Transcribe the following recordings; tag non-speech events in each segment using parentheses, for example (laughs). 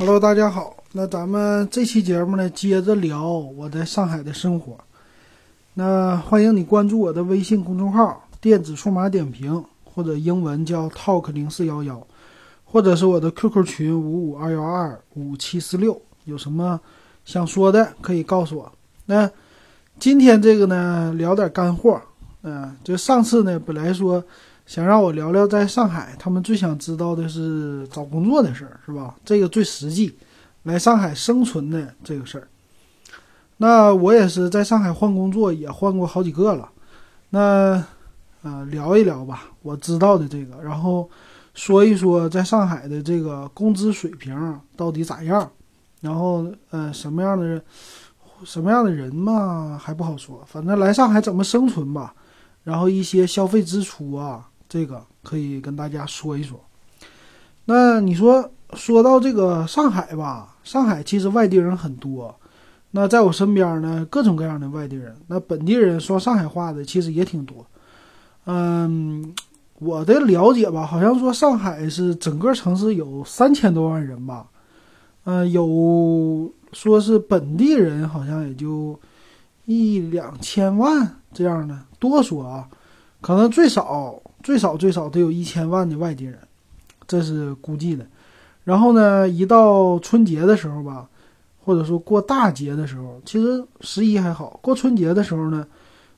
Hello，大家好。那咱们这期节目呢，接着聊我在上海的生活。那欢迎你关注我的微信公众号“电子数码点评”，或者英文叫 “talk 零四幺幺”，或者是我的 QQ 群五五二幺二五七四六。有什么想说的，可以告诉我。那今天这个呢，聊点干货。嗯，就上次呢，本来说。想让我聊聊在上海，他们最想知道的是找工作的事儿，是吧？这个最实际，来上海生存的这个事儿。那我也是在上海换工作，也换过好几个了。那，呃，聊一聊吧，我知道的这个，然后说一说在上海的这个工资水平到底咋样，然后，呃，什么样的人，什么样的人嘛，还不好说。反正来上海怎么生存吧，然后一些消费支出啊。这个可以跟大家说一说。那你说说到这个上海吧，上海其实外地人很多。那在我身边呢，各种各样的外地人。那本地人说上海话的其实也挺多。嗯，我的了解吧，好像说上海是整个城市有三千多万人吧。嗯，有说是本地人好像也就一两千万这样的，多说啊，可能最少。最少最少得有一千万的外地人，这是估计的。然后呢，一到春节的时候吧，或者说过大节的时候，其实十一还好。过春节的时候呢，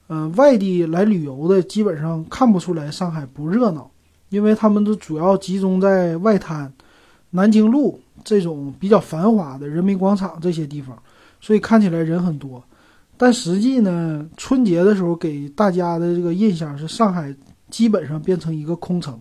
嗯，外地来旅游的基本上看不出来上海不热闹，因为他们都主要集中在外滩、南京路这种比较繁华的人民广场这些地方，所以看起来人很多。但实际呢，春节的时候给大家的这个印象是上海。基本上变成一个空城。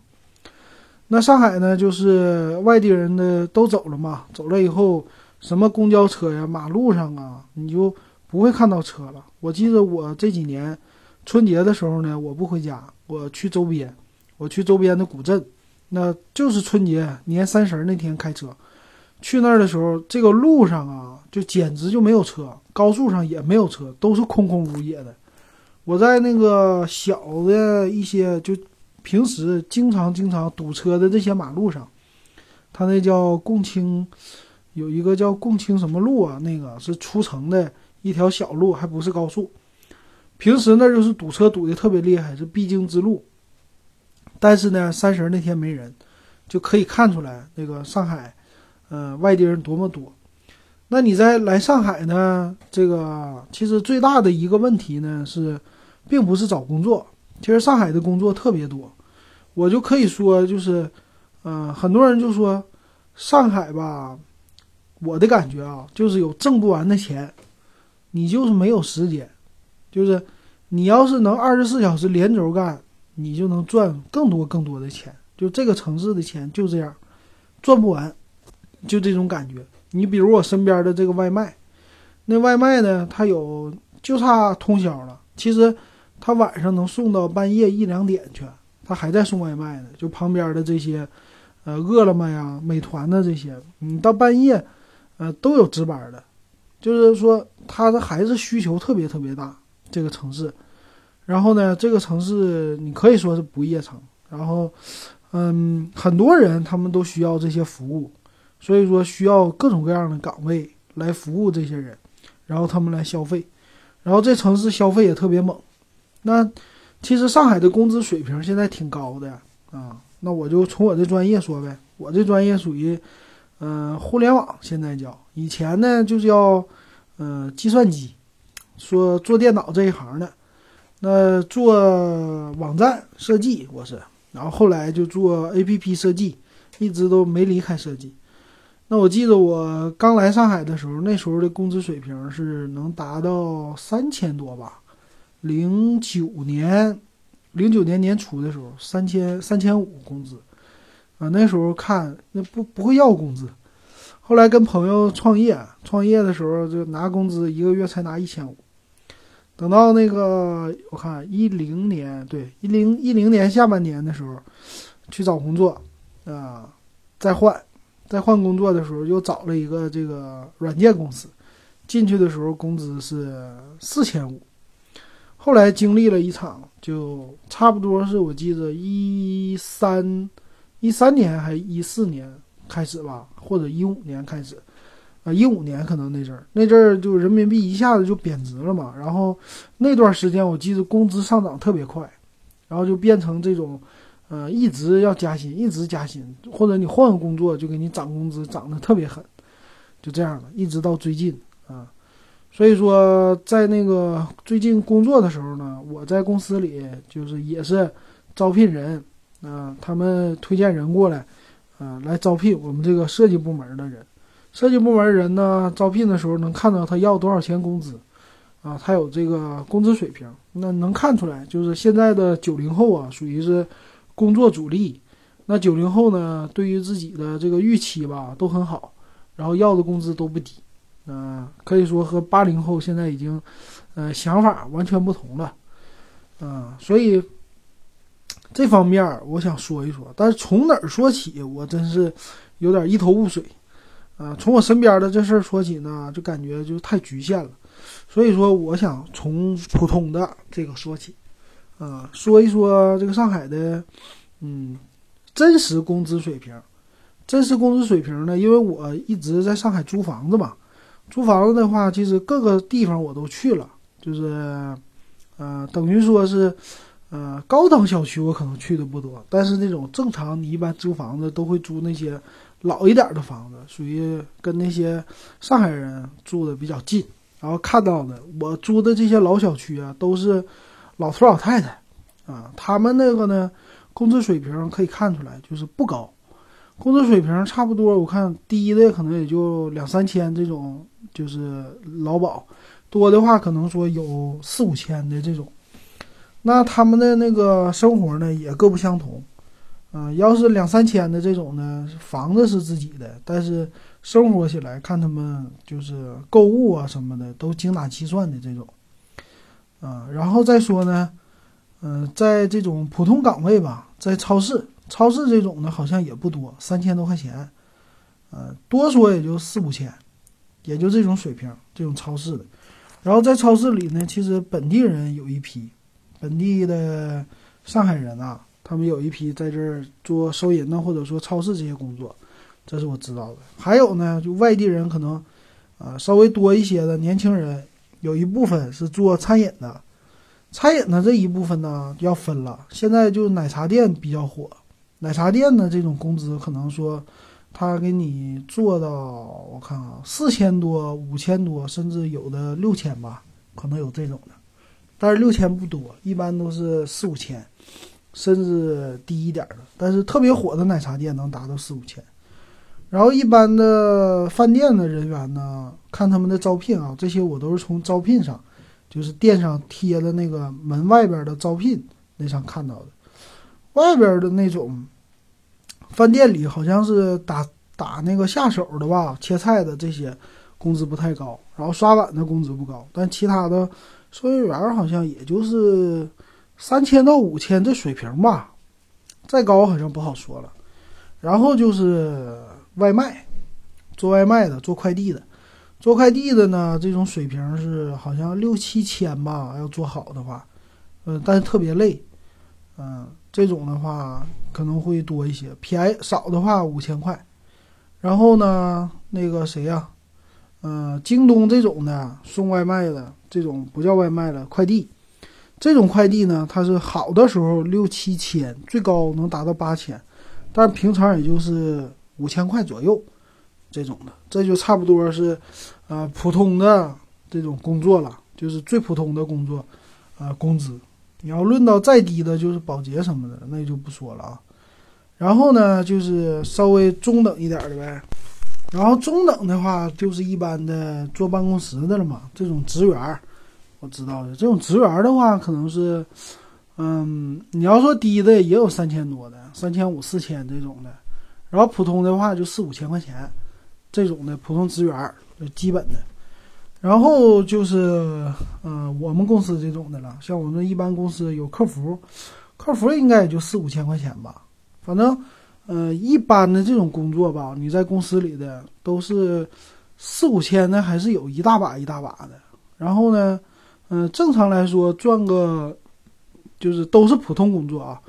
那上海呢，就是外地人的都走了嘛，走了以后，什么公交车呀、马路上啊，你就不会看到车了。我记得我这几年春节的时候呢，我不回家，我去周边，我去周边的古镇，那就是春节年三十那天开车去那儿的时候，这个路上啊，就简直就没有车，高速上也没有车，都是空空如也的。我在那个小的一些就平时经常经常堵车的这些马路上，它那叫共青，有一个叫共青什么路啊？那个是出城的一条小路，还不是高速。平时那就是堵车堵的特别厉害，是必经之路。但是呢，三十那天没人，就可以看出来那个上海，呃，外地人多么多。那你在来上海呢？这个其实最大的一个问题呢是，并不是找工作。其实上海的工作特别多，我就可以说就是，嗯，很多人就说上海吧，我的感觉啊，就是有挣不完的钱，你就是没有时间，就是你要是能二十四小时连轴干，你就能赚更多更多的钱。就这个城市的钱就这样，赚不完，就这种感觉。你比如我身边的这个外卖，那外卖呢，它有就差通宵了。其实，他晚上能送到半夜一两点去，他还在送外卖呢。就旁边的这些，呃，饿了么呀、美团的这些，你到半夜，呃，都有值班的。就是说，他的还是需求特别特别大，这个城市。然后呢，这个城市你可以说是不夜城。然后，嗯，很多人他们都需要这些服务。所以说需要各种各样的岗位来服务这些人，然后他们来消费，然后这城市消费也特别猛。那其实上海的工资水平现在挺高的啊。那我就从我这专业说呗，我这专业属于嗯互联网，现在叫以前呢就叫嗯计算机，说做电脑这一行的，那做网站设计我是，然后后来就做 APP 设计，一直都没离开设计。那我记得我刚来上海的时候，那时候的工资水平是能达到三千多吧，零九年，零九年年初的时候，三千三千五工资，啊，那时候看那不不会要工资，后来跟朋友创业，创业的时候就拿工资，一个月才拿一千五，等到那个我看一零年，对一零一零年下半年的时候，去找工作，啊，再换。在换工作的时候，又找了一个这个软件公司，进去的时候工资是四千五，后来经历了一场，就差不多是我记得一三一三年还一四年，开始吧，或者一五年开始，啊，一五年可能那阵儿，那阵儿就人民币一下子就贬值了嘛。然后那段时间我记得工资上涨特别快，然后就变成这种，呃，一直要加薪，一直加薪，或者你换个工作就给你涨工资，涨得特别狠，就这样了，一直到最近啊。所以说，在那个最近工作的时候呢，我在公司里就是也是招聘人，啊，他们推荐人过来，啊，来招聘我们这个设计部门的人。设计部门人呢，招聘的时候能看到他要多少钱工资，啊，他有这个工资水平，那能看出来，就是现在的九零后啊，属于是工作主力。那九零后呢，对于自己的这个预期吧，都很好，然后要的工资都不低。嗯，可以说和八零后现在已经，呃，想法完全不同了，嗯，所以这方面我想说一说，但是从哪儿说起，我真是有点一头雾水，啊，从我身边的这事儿说起呢，就感觉就太局限了，所以说我想从普通的这个说起，啊，说一说这个上海的，嗯，真实工资水平，真实工资水平呢，因为我一直在上海租房子嘛。租房子的话，其实各个地方我都去了，就是，呃，等于说是，呃，高档小区我可能去的不多，但是那种正常，你一般租房子都会租那些老一点的房子，属于跟那些上海人住的比较近。然后看到的，我租的这些老小区啊，都是老头老太太，啊，他们那个呢，工资水平可以看出来就是不高，工资水平差不多，我看低的可能也就两三千这种。就是劳保多的话，可能说有四五千的这种，那他们的那个生活呢也各不相同，啊，要是两三千的这种呢，房子是自己的，但是生活起来看他们就是购物啊什么的都精打细算的这种，啊，然后再说呢，嗯，在这种普通岗位吧，在超市，超市这种呢好像也不多，三千多块钱，呃，多说也就四五千。也就这种水平，这种超市的，然后在超市里呢，其实本地人有一批，本地的上海人啊，他们有一批在这儿做收银呢，或者说超市这些工作，这是我知道的。还有呢，就外地人可能，啊，稍微多一些的年轻人，有一部分是做餐饮的，餐饮的这一部分呢要分了。现在就奶茶店比较火，奶茶店的这种工资可能说。他给你做到，我看啊，四千多、五千多，甚至有的六千吧，可能有这种的。但是六千不多，一般都是四五千，甚至低一点的。但是特别火的奶茶店能达到四五千。然后一般的饭店的人员呢，看他们的招聘啊，这些我都是从招聘上，就是店上贴的那个门外边的招聘那上看到的，外边的那种。饭店里好像是打打那个下手的吧，切菜的这些工资不太高，然后刷碗的工资不高，但其他的收银员好像也就是三千到五千这水平吧，再高好像不好说了。然后就是外卖，做外卖的，做快递的，做快递的呢，这种水平是好像六七千吧，要做好的话，嗯，但是特别累，嗯。这种的话可能会多一些，便宜少的话五千块。然后呢，那个谁呀，嗯，京东这种的送外卖的这种不叫外卖了，快递。这种快递呢，它是好的时候六七千，最高能达到八千，但平常也就是五千块左右这种的，这就差不多是，呃，普通的这种工作了，就是最普通的工作，呃，工资。你要论到再低的，就是保洁什么的，那就不说了啊。然后呢，就是稍微中等一点的呗。然后中等的话，就是一般的坐办公室的了嘛。这种职员，我知道的。这种职员的话，可能是，嗯，你要说低的也有三千多的，三千五、四千这种的。然后普通的话就四五千块钱，这种的普通职员就基本的。然后就是，嗯，我们公司这种的了。像我们一般公司有客服，客服应该也就四五千块钱吧。反正，呃，一般的这种工作吧，你在公司里的都是四五千的，还是有一大把一大把的。然后呢，嗯，正常来说赚个，就是都是普通工作啊，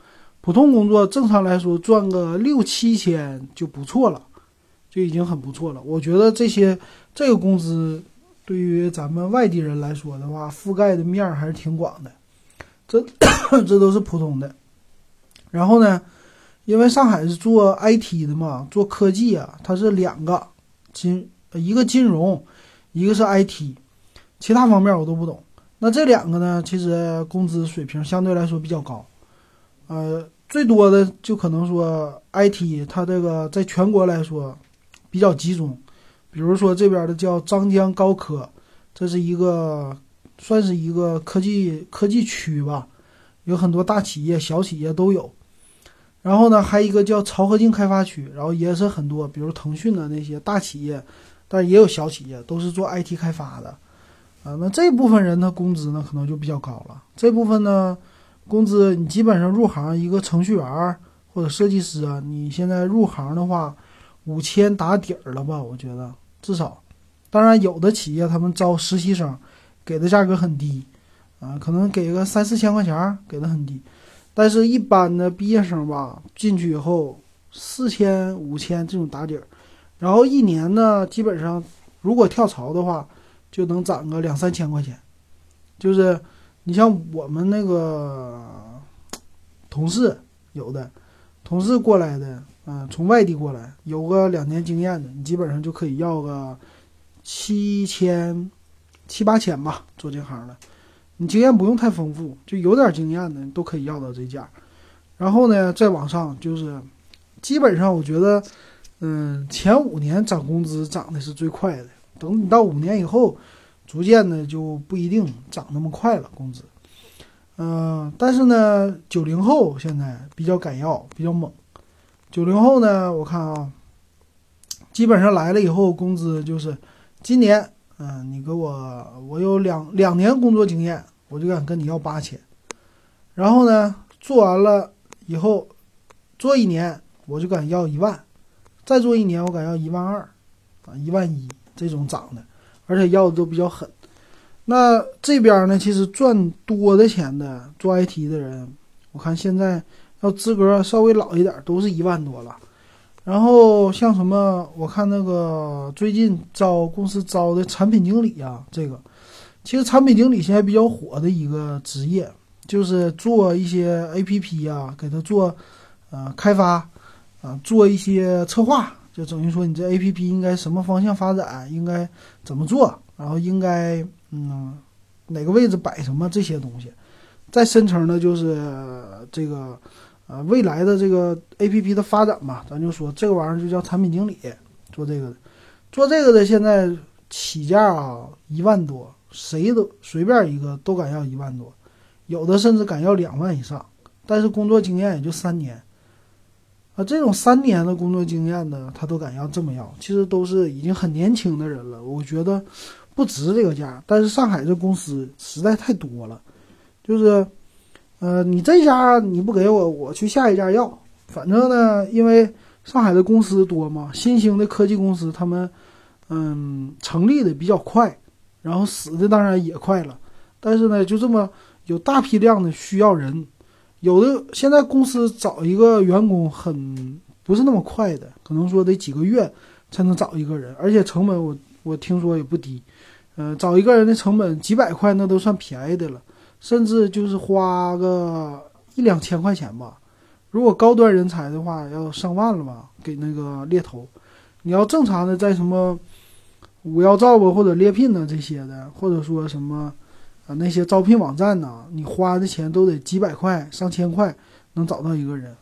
普通工作正常来说赚个六七千就不错了，就已经很不错了。我觉得这些这个工资对于咱们外地人来说的话，覆盖的面还是挺广的。这 (coughs) 这都是普通的。然后呢，因为上海是做 IT 的嘛，做科技啊，它是两个金，一个金融，一个是 IT，其他方面我都不懂。那这两个呢，其实工资水平相对来说比较高，呃，最多的就可能说 IT，它这个在全国来说比较集中，比如说这边的叫张江高科，这是一个算是一个科技科技区吧，有很多大企业、小企业都有。然后呢，还有一个叫漕河泾开发区，然后也是很多，比如腾讯的那些大企业，但也有小企业，都是做 IT 开发的。啊，那这部分人的工资呢，可能就比较高了。这部分呢，工资你基本上入行一个程序员或者设计师啊，你现在入行的话，五千打底儿了吧？我觉得至少。当然，有的企业他们招实习生，给的价格很低，啊，可能给个三四千块钱，给的很低。但是，一般的毕业生吧，进去以后四千、五千这种打底儿，然后一年呢，基本上如果跳槽的话。就能涨个两三千块钱，就是你像我们那个同事，有的同事过来的，嗯，从外地过来，有个两年经验的，你基本上就可以要个七千、七八千吧，做这行的。你经验不用太丰富，就有点经验的都可以要到这价。然后呢，再往上就是，基本上我觉得，嗯，前五年涨工资涨的是最快的。等你到五年以后，逐渐的就不一定涨那么快了工资。嗯，但是呢，九零后现在比较敢要，比较猛。九零后呢，我看啊，基本上来了以后，工资就是今年，嗯，你给我，我有两两年工作经验，我就敢跟你要八千。然后呢，做完了以后，做一年我就敢要一万，再做一年我敢要一万二，啊，一万一。这种涨的，而且要的都比较狠。那这边呢，其实赚多的钱的做 IT 的人，我看现在要资格稍微老一点，都是一万多了。然后像什么，我看那个最近招公司招的产品经理啊，这个其实产品经理现在比较火的一个职业，就是做一些 APP 啊，给他做呃开发啊，做一些策划。就等于说，你这 A P P 应该什么方向发展，应该怎么做，然后应该嗯哪个位置摆什么这些东西。再深层的就是这个呃未来的这个 A P P 的发展嘛，咱就说这个玩意儿就叫产品经理，做这个的，做这个的现在起价啊一万多，谁都随便一个都敢要一万多，有的甚至敢要两万以上，但是工作经验也就三年。啊，这种三年的工作经验呢，他都敢要这么要，其实都是已经很年轻的人了。我觉得不值这个价。但是上海这公司实在太多了，就是，呃，你这家你不给我，我去下一家要。反正呢，因为上海的公司多嘛，新兴的科技公司他们，嗯，成立的比较快，然后死的当然也快了。但是呢，就这么有大批量的需要人。有的现在公司找一个员工很不是那么快的，可能说得几个月才能找一个人，而且成本我我听说也不低，嗯，找一个人的成本几百块那都算便宜的了，甚至就是花个一两千块钱吧。如果高端人才的话，要上万了吧？给那个猎头，你要正常的在什么五幺照吧或者猎聘的这些的，或者说什么。那些招聘网站呢，你花的钱都得几百块、上千块能找到一个人，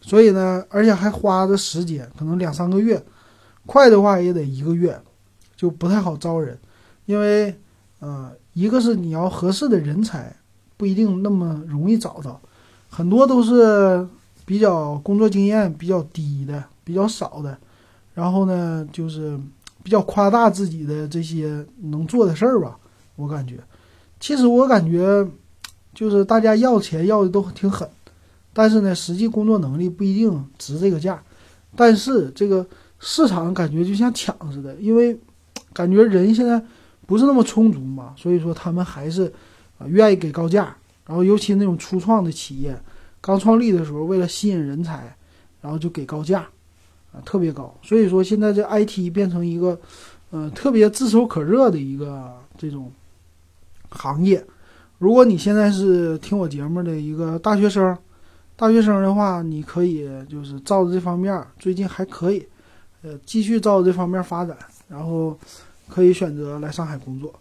所以呢，而且还花的时间，可能两三个月，快的话也得一个月，就不太好招人，因为，呃，一个是你要合适的人才，不一定那么容易找到，很多都是比较工作经验比较低的、比较少的，然后呢，就是比较夸大自己的这些能做的事儿吧，我感觉。其实我感觉，就是大家要钱要的都挺狠，但是呢，实际工作能力不一定值这个价。但是这个市场感觉就像抢似的，因为感觉人现在不是那么充足嘛，所以说他们还是啊愿意给高价。然后尤其那种初创的企业，刚创立的时候，为了吸引人才，然后就给高价，啊，特别高。所以说现在这 IT 变成一个，呃，特别炙手可热的一个这种行业。如果你现在是听我节目的一个大学生，大学生的话，你可以就是照着这方面，最近还可以，呃，继续照着这方面发展，然后可以选择来上海工作。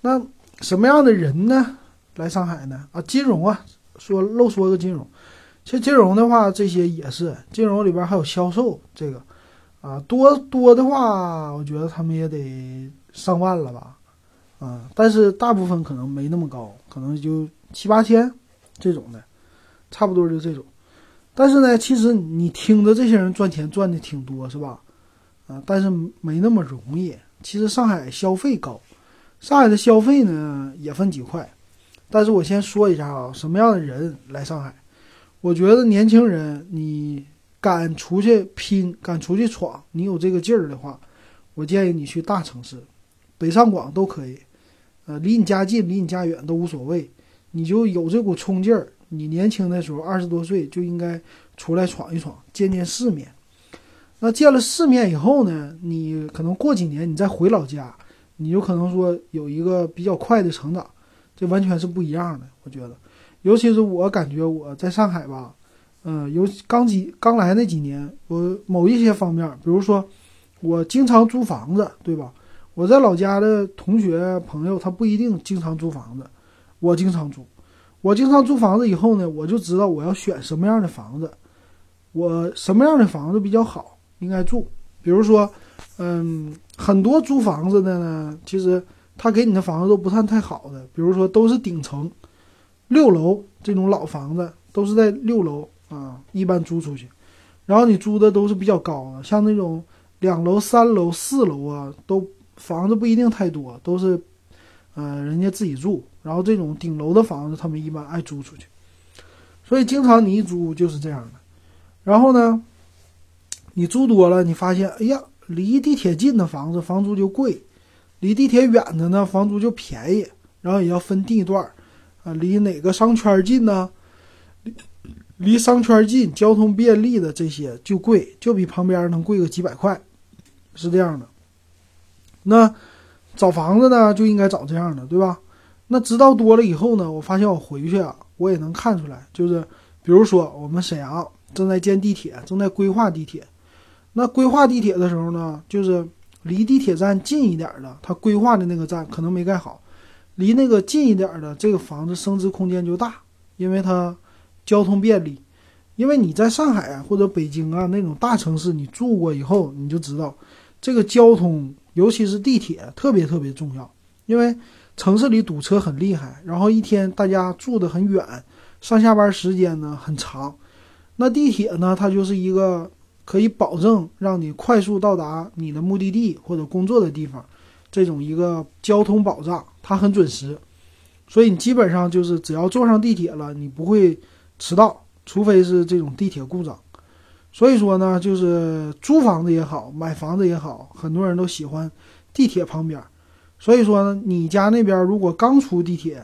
那什么样的人呢？来上海呢？啊，金融啊，说漏说个金融。其实金融的话，这些也是金融里边还有销售这个，啊，多多的话，我觉得他们也得上万了吧，啊，但是大部分可能没那么高，可能就七八千这种的，差不多就这种。但是呢，其实你听着这些人赚钱赚的挺多，是吧？啊，但是没那么容易。其实上海消费高，上海的消费呢也分几块，但是我先说一下啊，什么样的人来上海？我觉得年轻人，你敢出去拼，敢出去闯，你有这个劲儿的话，我建议你去大城市，北上广都可以，呃，离你家近，离你家远都无所谓，你就有这股冲劲儿。你年轻的时候，二十多岁就应该出来闯一闯，见见世面。那见了世面以后呢，你可能过几年你再回老家，你就可能说有一个比较快的成长，这完全是不一样的，我觉得。尤其是我感觉我在上海吧，嗯，尤其刚几刚来那几年，我某一些方面，比如说我经常租房子，对吧？我在老家的同学朋友他不一定经常租房子，我经常租。我经常租房子以后呢，我就知道我要选什么样的房子，我什么样的房子比较好，应该住。比如说，嗯，很多租房子的呢，其实他给你的房子都不算太好的，比如说都是顶层。六楼这种老房子都是在六楼啊，一般租出去，然后你租的都是比较高的，像那种两楼、三楼、四楼啊，都房子不一定太多，都是，呃，人家自己住。然后这种顶楼的房子，他们一般爱租出去，所以经常你一租就是这样的。然后呢，你租多了，你发现，哎呀，离地铁近的房子房租就贵，离地铁远的呢房租就便宜，然后也要分地段。啊，离哪个商圈近呢？离商圈近、交通便利的这些就贵，就比旁边能贵个几百块，是这样的。那找房子呢，就应该找这样的，对吧？那知道多了以后呢，我发现我回去啊，我也能看出来，就是比如说我们沈阳正在建地铁，正在规划地铁。那规划地铁的时候呢，就是离地铁站近一点的，它规划的那个站可能没盖好。离那个近一点的这个房子升值空间就大，因为它交通便利。因为你在上海啊或者北京啊那种大城市，你住过以后，你就知道这个交通，尤其是地铁特别特别重要。因为城市里堵车很厉害，然后一天大家住的很远，上下班时间呢很长。那地铁呢，它就是一个可以保证让你快速到达你的目的地或者工作的地方。这种一个交通保障，它很准时，所以你基本上就是只要坐上地铁了，你不会迟到，除非是这种地铁故障。所以说呢，就是租房子也好，买房子也好，很多人都喜欢地铁旁边。所以说呢，你家那边如果刚出地铁，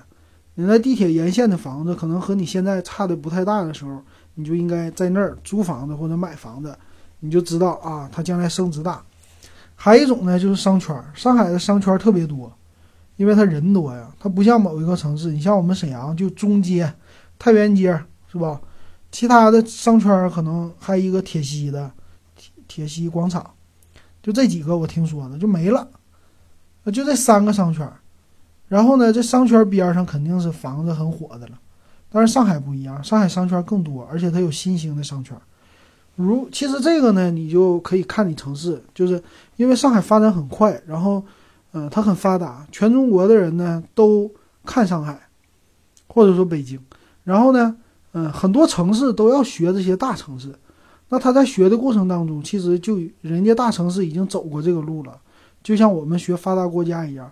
你在地铁沿线的房子可能和你现在差的不太大的时候，你就应该在那儿租房子或者买房子，你就知道啊，它将来升值大。还有一种呢，就是商圈。上海的商圈特别多，因为它人多呀。它不像某一个城市，你像我们沈阳就中街、太原街，是吧？其他的商圈可能还一个铁西的铁铁西广场，就这几个我听说的就没了。就这三个商圈。然后呢，这商圈边上肯定是房子很火的了。但是上海不一样，上海商圈更多，而且它有新兴的商圈。如其实这个呢，你就可以看你城市，就是因为上海发展很快，然后，嗯，它很发达，全中国的人呢都看上海，或者说北京，然后呢，嗯，很多城市都要学这些大城市，那他在学的过程当中，其实就人家大城市已经走过这个路了，就像我们学发达国家一样，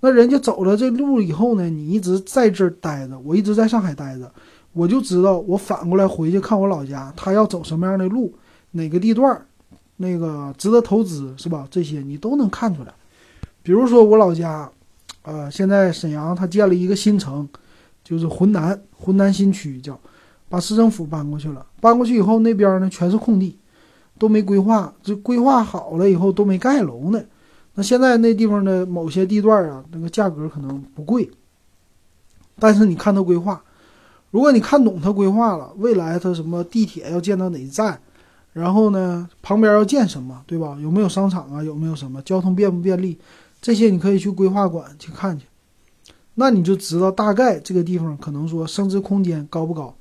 那人家走了这路以后呢，你一直在这儿待着，我一直在上海待着。我就知道，我反过来回去看我老家，他要走什么样的路，哪个地段，那个值得投资是吧？这些你都能看出来。比如说我老家，呃，现在沈阳他建了一个新城，就是浑南，浑南新区叫，把市政府搬过去了。搬过去以后，那边呢全是空地，都没规划，这规划好了以后都没盖楼呢。那现在那地方的某些地段啊，那个价格可能不贵，但是你看它规划，如果你看懂它规划了，未来它什么地铁要建到哪一站，然后呢旁边要建什么，对吧？有没有商场啊？有没有什么交通便不便利？这些你可以去规划馆去看去，那你就知道大概这个地方可能说升值空间高不高，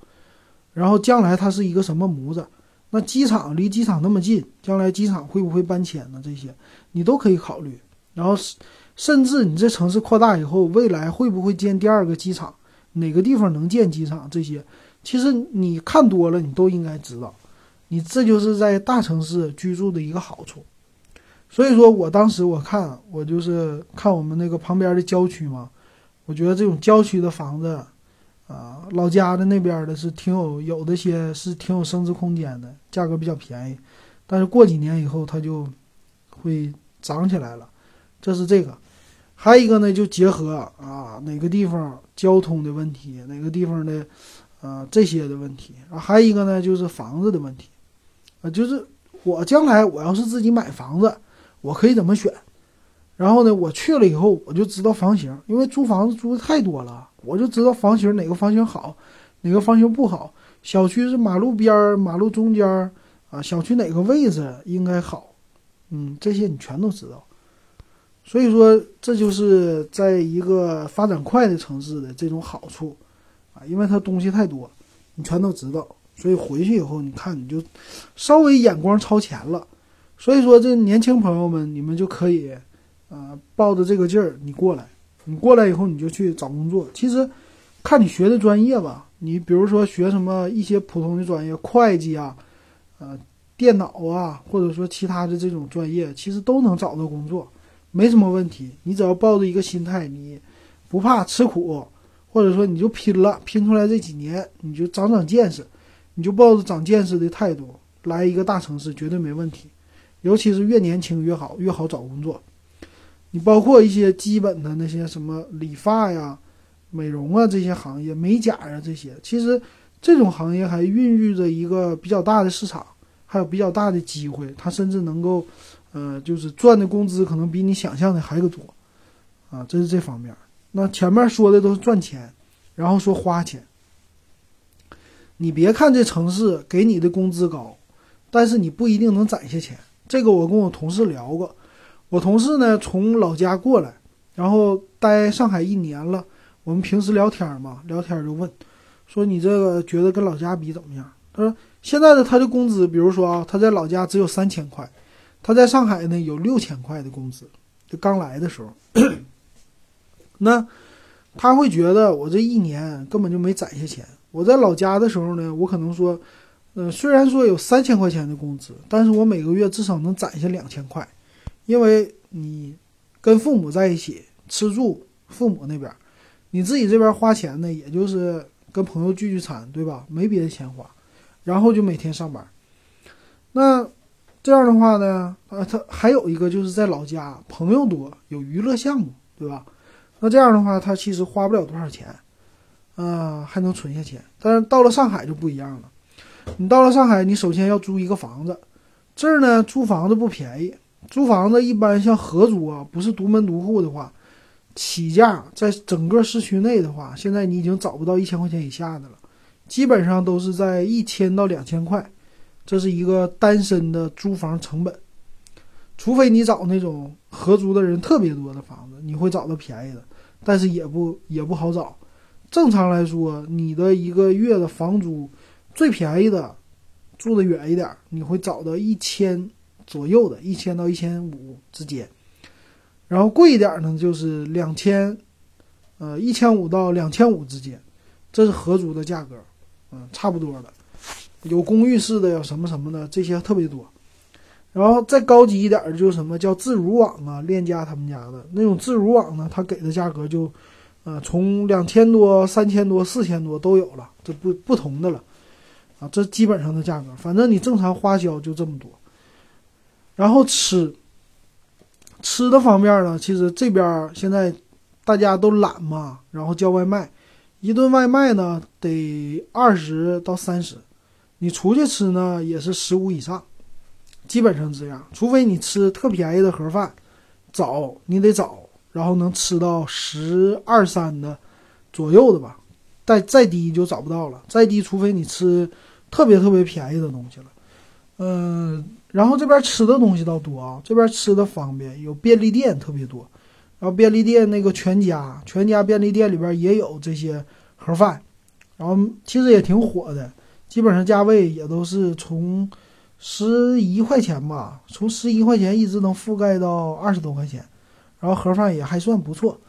然后将来它是一个什么模子。那机场离机场那么近，将来机场会不会搬迁呢？这些你都可以考虑。然后，甚至你这城市扩大以后，未来会不会建第二个机场？哪个地方能建机场？这些其实你看多了，你都应该知道。你这就是在大城市居住的一个好处。所以说我当时我看，我就是看我们那个旁边的郊区嘛，我觉得这种郊区的房子。啊，老家的那边的是挺有有的些是挺有升值空间的，价格比较便宜，但是过几年以后它就会涨起来了，这是这个。还有一个呢，就结合啊哪个地方交通的问题，哪个地方的啊这些的问题啊，还有一个呢就是房子的问题啊，就是我将来我要是自己买房子，我可以怎么选？然后呢，我去了以后我就知道房型，因为租房子租的太多了。我就知道房型哪个房型好，哪个房型不好。小区是马路边儿、马路中间儿啊，小区哪个位置应该好，嗯，这些你全都知道。所以说，这就是在一个发展快的城市的这种好处啊，因为它东西太多，你全都知道。所以回去以后，你看你就稍微眼光超前了。所以说，这年轻朋友们，你们就可以啊，抱着这个劲儿，你过来。你过来以后，你就去找工作。其实，看你学的专业吧。你比如说学什么一些普通的专业，会计啊，呃，电脑啊，或者说其他的这种专业，其实都能找到工作，没什么问题。你只要抱着一个心态，你不怕吃苦，或者说你就拼了，拼出来这几年，你就长长见识，你就抱着长见识的态度来一个大城市，绝对没问题。尤其是越年轻越好，越好找工作。你包括一些基本的那些什么理发呀、美容啊这些行业，美甲啊这些，其实这种行业还孕育着一个比较大的市场，还有比较大的机会。它甚至能够，呃，就是赚的工资可能比你想象的还个多，啊，这是这方面。那前面说的都是赚钱，然后说花钱。你别看这城市给你的工资高，但是你不一定能攒下钱。这个我跟我同事聊过。我同事呢从老家过来，然后待上海一年了。我们平时聊天嘛，聊天就问，说你这个觉得跟老家比怎么样？他说现在的他的工资，比如说啊，他在老家只有三千块，他在上海呢有六千块的工资。就刚来的时候，(coughs) 那他会觉得我这一年根本就没攒下钱。我在老家的时候呢，我可能说，嗯，虽然说有三千块钱的工资，但是我每个月至少能攒下两千块。因为你跟父母在一起吃住，父母那边，你自己这边花钱呢，也就是跟朋友聚聚餐，对吧？没别的钱花，然后就每天上班。那这样的话呢，啊，他还有一个就是在老家朋友多，有娱乐项目，对吧？那这样的话，他其实花不了多少钱，啊，还能存下钱。但是到了上海就不一样了，你到了上海，你首先要租一个房子，这儿呢租房子不便宜。租房子一般像合租啊，不是独门独户的话，起价在整个市区内的话，现在你已经找不到一千块钱以下的了，基本上都是在一千到两千块，这是一个单身的租房成本。除非你找那种合租的人特别多的房子，你会找到便宜的，但是也不也不好找。正常来说，你的一个月的房租最便宜的，住的远一点，你会找到一千。左右的一千到一千五之间，然后贵一点呢，就是两千，呃，一千五到两千五之间，这是合租的价格，嗯，差不多的。有公寓式的，有什么什么的，这些特别多。然后再高级一点的，就是什么叫自如网啊，链家他们家的那种自如网呢，他给的价格就，呃，从两千多、三千多、四千多都有了，这不不同的了，啊，这基本上的价格，反正你正常花销就这么多。然后吃，吃的方面呢，其实这边现在大家都懒嘛，然后叫外卖，一顿外卖呢得二十到三十，你出去吃呢也是十五以上，基本上这样，除非你吃特便宜的盒饭，找你得找，然后能吃到十二三的左右的吧，再再低就找不到了，再低除非你吃特别特别便宜的东西了。嗯，然后这边吃的东西倒多啊，这边吃的方便，有便利店特别多，然后便利店那个全家，全家便利店里边也有这些盒饭，然后其实也挺火的，基本上价位也都是从十一块钱吧，从十一块钱一直能覆盖到二十多块钱，然后盒饭也还算不错。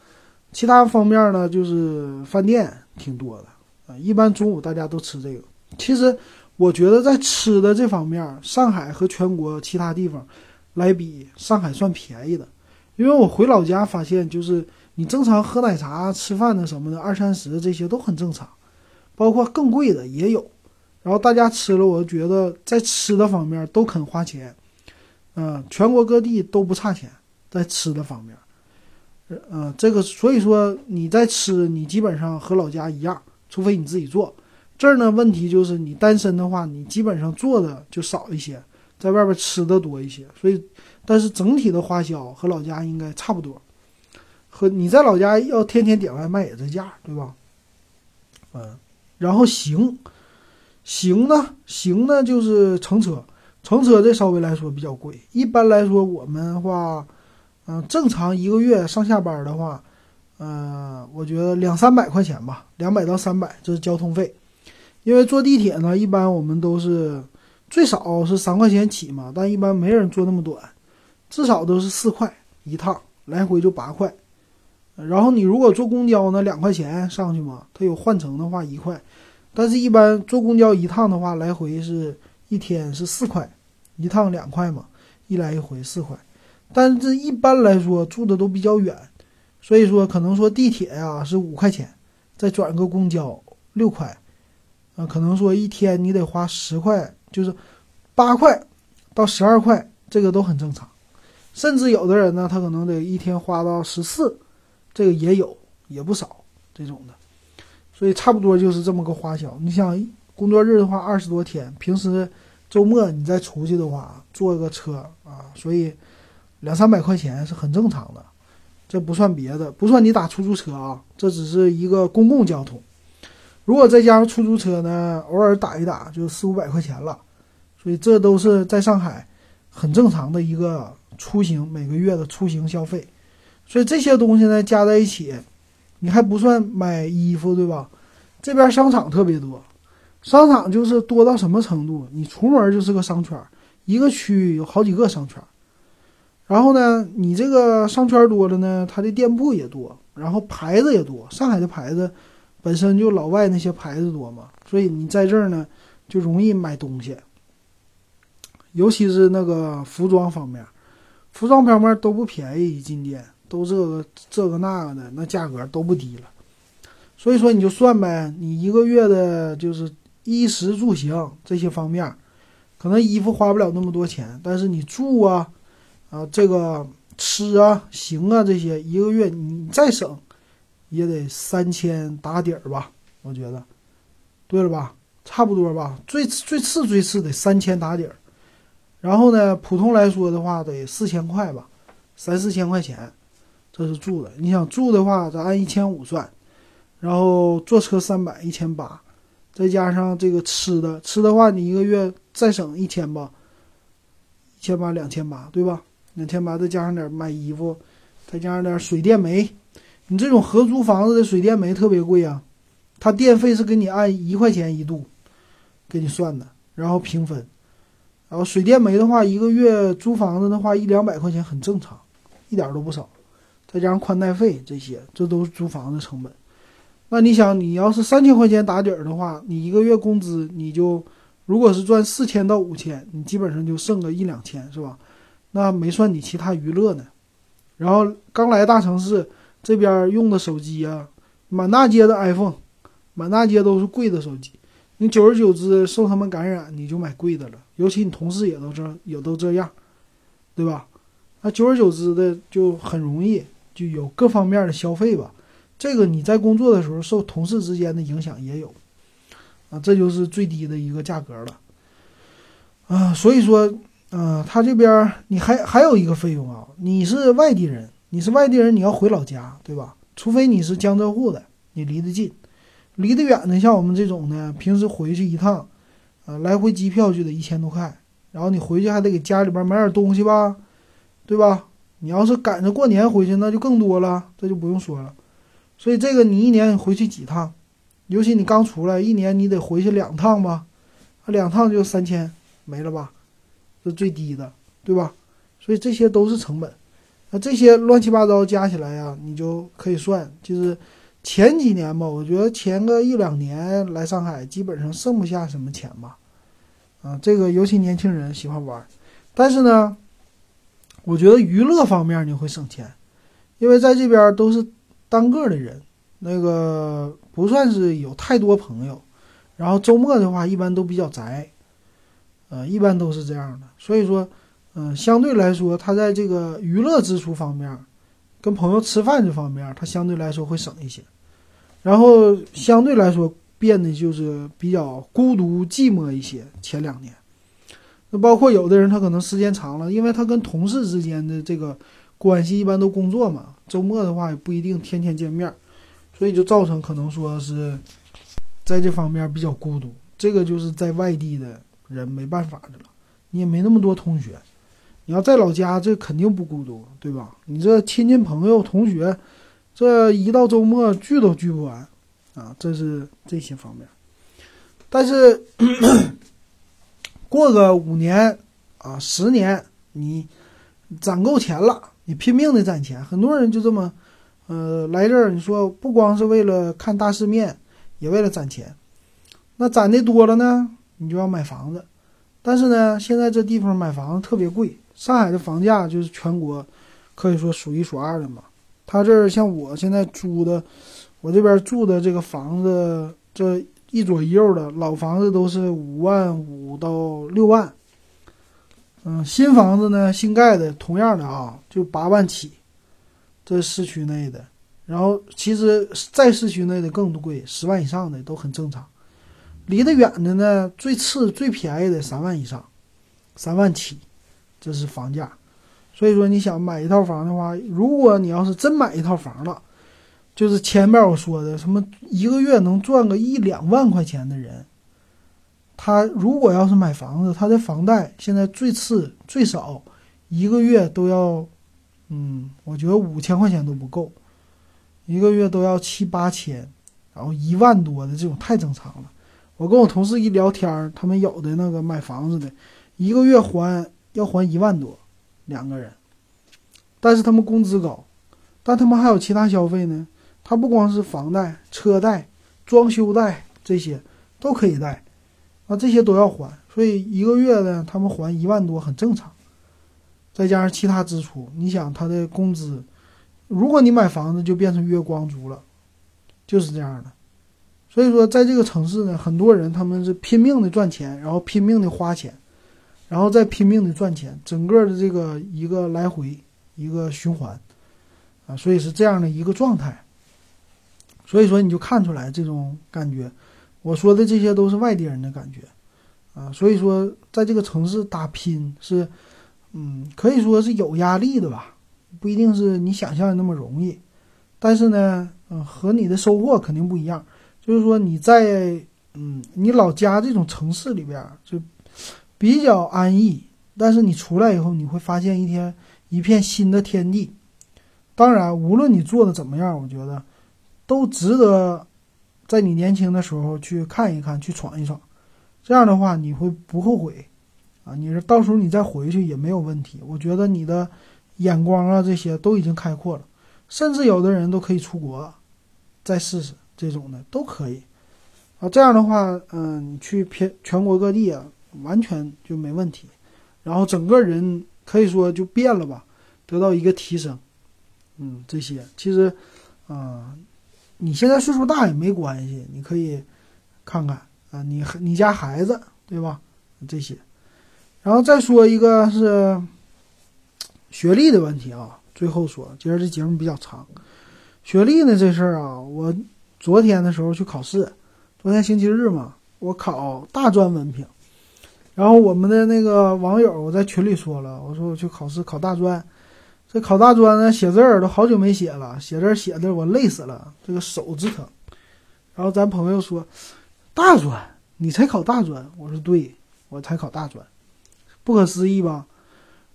其他方面呢，就是饭店挺多的啊，一般中午大家都吃这个。其实。我觉得在吃的这方面，上海和全国其他地方来比，上海算便宜的。因为我回老家发现，就是你正常喝奶茶、吃饭的什么的，二三十这些都很正常，包括更贵的也有。然后大家吃了，我觉得在吃的方面都肯花钱，嗯，全国各地都不差钱在吃的方面。嗯，这个所以说你在吃，你基本上和老家一样，除非你自己做。这儿呢，问题就是你单身的话，你基本上做的就少一些，在外边吃的多一些，所以，但是整体的花销和老家应该差不多，和你在老家要天天点外卖也这价，对吧？嗯，然后行，行呢，行呢就是乘车，乘车这稍微来说比较贵，一般来说我们话，嗯，正常一个月上下班的话，嗯，我觉得两三百块钱吧，两百到三百，这是交通费。因为坐地铁呢，一般我们都是最少是三块钱起嘛，但一般没人坐那么短，至少都是四块一趟，来回就八块。然后你如果坐公交呢，两块钱上去嘛，它有换乘的话一块，但是一般坐公交一趟的话，来回是一天是四块，一趟两块嘛，一来一回四块。但是一般来说住的都比较远，所以说可能说地铁呀是五块钱，再转个公交六块。可能说一天你得花十块，就是八块到十二块，这个都很正常。甚至有的人呢，他可能得一天花到十四，这个也有，也不少这种的。所以差不多就是这么个花销。你想工作日的话，二十多天，平时周末你再出去的话，坐个车啊，所以两三百块钱是很正常的。这不算别的，不算你打出租车啊，这只是一个公共交通。如果再加上出租车呢，偶尔打一打就四五百块钱了，所以这都是在上海很正常的一个出行每个月的出行消费。所以这些东西呢加在一起，你还不算买衣服，对吧？这边商场特别多，商场就是多到什么程度？你出门就是个商圈，一个区有好几个商圈。然后呢，你这个商圈多了呢，它的店铺也多，然后牌子也多。上海的牌子。本身就老外那些牌子多嘛，所以你在这儿呢就容易买东西，尤其是那个服装方面，服装方面都不便宜，一进店都这个这个那个的，那价格都不低了。所以说你就算呗，你一个月的就是衣食住行这些方面，可能衣服花不了那么多钱，但是你住啊，啊这个吃啊行啊这些，一个月你再省。也得三千打底儿吧，我觉得，对了吧？差不多吧，最最次最次得三千打底儿，然后呢，普通来说的话得四千块吧，三四千块钱，这是住的。你想住的话，咱按一千五算，然后坐车三百一千八，再加上这个吃的，吃的话你一个月再省一千吧，一千八两千八，对吧？两千八再加上点买衣服，再加上点水电煤。你这种合租房子的水电煤特别贵啊，它电费是给你按一块钱一度给你算的，然后平分，然后水电煤的话，一个月租房子的话一两百块钱很正常，一点都不少，再加上宽带费这些，这都是租房子成本。那你想，你要是三千块钱打底儿的话，你一个月工资你就如果是赚四千到五千，你基本上就剩个一两千，是吧？那没算你其他娱乐呢。然后刚来大城市。这边用的手机啊，满大街的 iPhone，满大街都是贵的手机。你久而久之受他们感染，你就买贵的了。尤其你同事也都这也都这样，对吧？那久而久之的就很容易就有各方面的消费吧。这个你在工作的时候受同事之间的影响也有啊，这就是最低的一个价格了啊。所以说，嗯，他这边你还还有一个费用啊，你是外地人，你是外地人，你要回老家，对吧？除非你是江浙沪的，你离得近，离得远的，像我们这种呢，平时回去一趟，呃，来回机票就得一千多块，然后你回去还得给家里边买点东西吧，对吧？你要是赶着过年回去，那就更多了，这就不用说了。所以这个你一年回去几趟？尤其你刚出来，一年你得回去两趟吧，两趟就三千没了吧，这最低的，对吧？所以这些都是成本。那这些乱七八糟加起来呀，你就可以算，就是前几年吧，我觉得前个一两年来上海，基本上剩不下什么钱吧。啊，这个尤其年轻人喜欢玩，但是呢，我觉得娱乐方面你会省钱，因为在这边都是。单个的人，那个不算是有太多朋友，然后周末的话一般都比较宅，呃，一般都是这样的。所以说，嗯，相对来说，他在这个娱乐支出方面，跟朋友吃饭这方面，他相对来说会省一些。然后相对来说变得就是比较孤独寂寞一些。前两年，那包括有的人他可能时间长了，因为他跟同事之间的这个。关系一般都工作嘛，周末的话也不一定天天见面，所以就造成可能说是在这方面比较孤独。这个就是在外地的人没办法的了，你也没那么多同学。你要在老家，这肯定不孤独，对吧？你这亲戚朋友同学，这一到周末聚都聚不完啊，这是这些方面。但是 (coughs) 过个五年啊，十年，你攒够钱了。你拼命的攒钱，很多人就这么，呃，来这儿。你说不光是为了看大世面，也为了攒钱。那攒的多了呢，你就要买房子。但是呢，现在这地方买房子特别贵，上海的房价就是全国可以说数一数二的嘛。他这儿像我现在租的，我这边住的这个房子，这一左一右的老房子都是五万五到六万。嗯，新房子呢，新盖的，同样的啊，就八万起，这市区内的。然后其实，在市区内的更贵，十万以上的都很正常。离得远的呢，最次最便宜的三万以上，三万起，这是房价。所以说，你想买一套房的话，如果你要是真买一套房了，就是前面我说的什么一个月能赚个一两万块钱的人。他如果要是买房子，他的房贷现在最次最少一个月都要，嗯，我觉得五千块钱都不够，一个月都要七八千，然后一万多的这种太正常了。我跟我同事一聊天，他们有的那个买房子的，一个月还要还一万多，两个人，但是他们工资高，但他们还有其他消费呢。他不光是房贷、车贷、装修贷这些都可以贷。那这些都要还，所以一个月呢，他们还一万多很正常。再加上其他支出，你想他的工资，如果你买房子就变成月光族了，就是这样的。所以说，在这个城市呢，很多人他们是拼命的赚钱，然后拼命的花钱，然后再拼命的赚钱，整个的这个一个来回一个循环啊，所以是这样的一个状态。所以说，你就看出来这种感觉。我说的这些都是外地人的感觉，啊，所以说在这个城市打拼是，嗯，可以说是有压力的吧，不一定是你想象的那么容易，但是呢，嗯，和你的收获肯定不一样。就是说你在，嗯，你老家这种城市里边就比较安逸，但是你出来以后，你会发现一天一片新的天地。当然，无论你做的怎么样，我觉得都值得。在你年轻的时候去看一看，去闯一闯，这样的话你会不后悔，啊，你是到时候你再回去也没有问题。我觉得你的眼光啊这些都已经开阔了，甚至有的人都可以出国，再试试这种的都可以，啊，这样的话，嗯，你去偏全国各地啊，完全就没问题，然后整个人可以说就变了吧，得到一个提升，嗯，这些其实，啊。你现在岁数大也没关系，你可以看看啊，你你家孩子对吧？这些，然后再说一个是学历的问题啊。最后说，今儿这节目比较长，学历呢这事儿啊，我昨天的时候去考试，昨天星期日嘛，我考大专文凭，然后我们的那个网友，我在群里说了，我说我去考试考大专，这考大专呢，写字儿都好久没写了，写字儿写的我累死了，这个手直疼。然后咱朋友说，大专你才考大专？我说对，我才考大专，不可思议吧？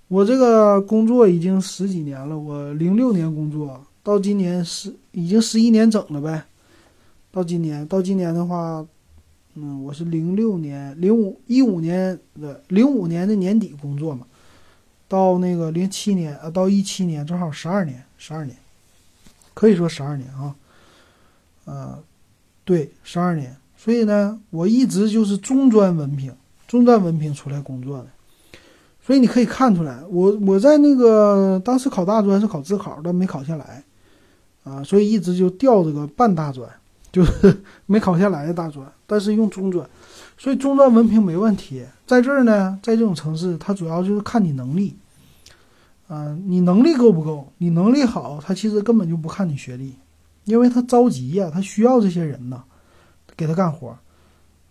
我这个工作已经十几年了，我零六年工作，到今年十已经十一年整了呗。到今年，到今年的话，嗯，我是零六年、零五一五年的零五年的年底工作嘛，到那个零七年啊，到一七年正好十二年，十二年，可以说十二年啊，呃，对，十二年。所以呢，我一直就是中专文凭，中专文凭出来工作的。所以你可以看出来，我我在那个当时考大专是考自考，但没考下来，啊，所以一直就吊着个半大专，就是 (laughs) 没考下来的大专，但是用中专，所以中专文凭没问题。在这儿呢，在这种城市，它主要就是看你能力，啊，你能力够不够？你能力好，他其实根本就不看你学历，因为他着急呀，他需要这些人呢，给他干活。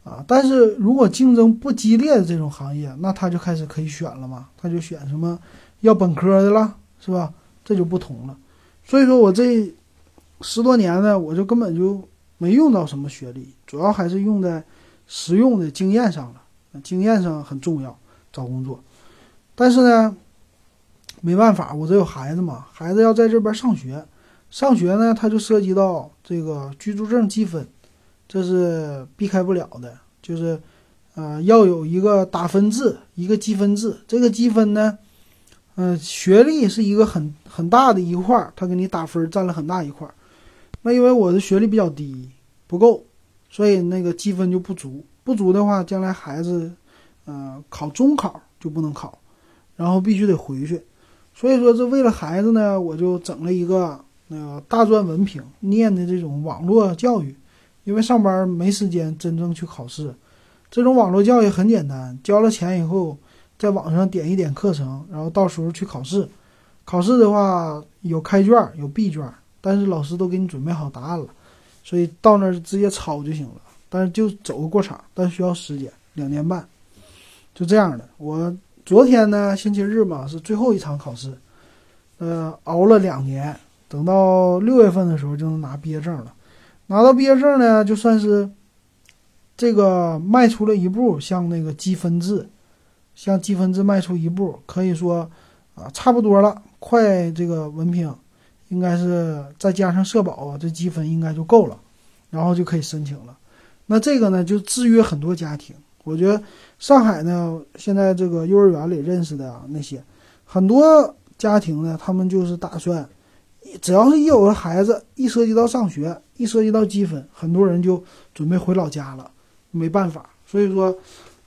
啊，但是如果竞争不激烈的这种行业，那他就开始可以选了嘛，他就选什么要本科的了，是吧？这就不同了。所以说我这十多年呢，我就根本就没用到什么学历，主要还是用在实用的经验上了。经验上很重要，找工作。但是呢，没办法，我这有孩子嘛，孩子要在这边上学，上学呢，他就涉及到这个居住证积分。这是避开不了的，就是，呃，要有一个打分制，一个积分制。这个积分呢，嗯，学历是一个很很大的一块儿，他给你打分占了很大一块儿。那因为我的学历比较低，不够，所以那个积分就不足。不足的话，将来孩子，呃，考中考就不能考，然后必须得回去。所以说，这为了孩子呢，我就整了一个那个大专文凭，念的这种网络教育。因为上班没时间真正去考试，这种网络教育很简单，交了钱以后，在网上点一点课程，然后到时候去考试。考试的话有开卷有闭卷，但是老师都给你准备好答案了，所以到那儿直接抄就行了。但是就走个过场，但需要时间，两年半，就这样的。我昨天呢，星期日嘛是最后一场考试，呃，熬了两年，等到六月份的时候就能拿毕业证了。拿到毕业证呢，就算是这个迈出了一步，向那个积分制，向积分制迈出一步，可以说啊，差不多了，快这个文凭，应该是再加上社保啊，这积分应该就够了，然后就可以申请了。那这个呢，就制约很多家庭。我觉得上海呢，现在这个幼儿园里认识的啊那些很多家庭呢，他们就是打算。只要是一有了孩子，一涉及到上学，一涉及到积分，很多人就准备回老家了。没办法，所以说，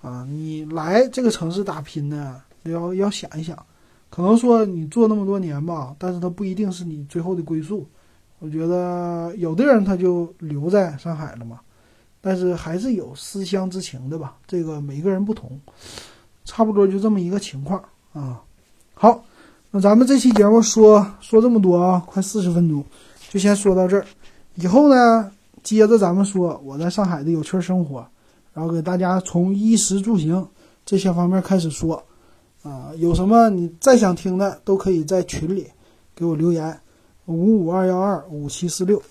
啊，你来这个城市打拼呢，要要想一想，可能说你做那么多年吧，但是它不一定是你最后的归宿。我觉得有的人他就留在上海了嘛，但是还是有思乡之情的吧。这个每个人不同，差不多就这么一个情况啊。好。那咱们这期节目说说这么多啊，快四十分钟，就先说到这儿。以后呢，接着咱们说我在上海的有趣生活，然后给大家从衣食住行这些方面开始说。啊，有什么你再想听的，都可以在群里给我留言，五五二幺二五七四六。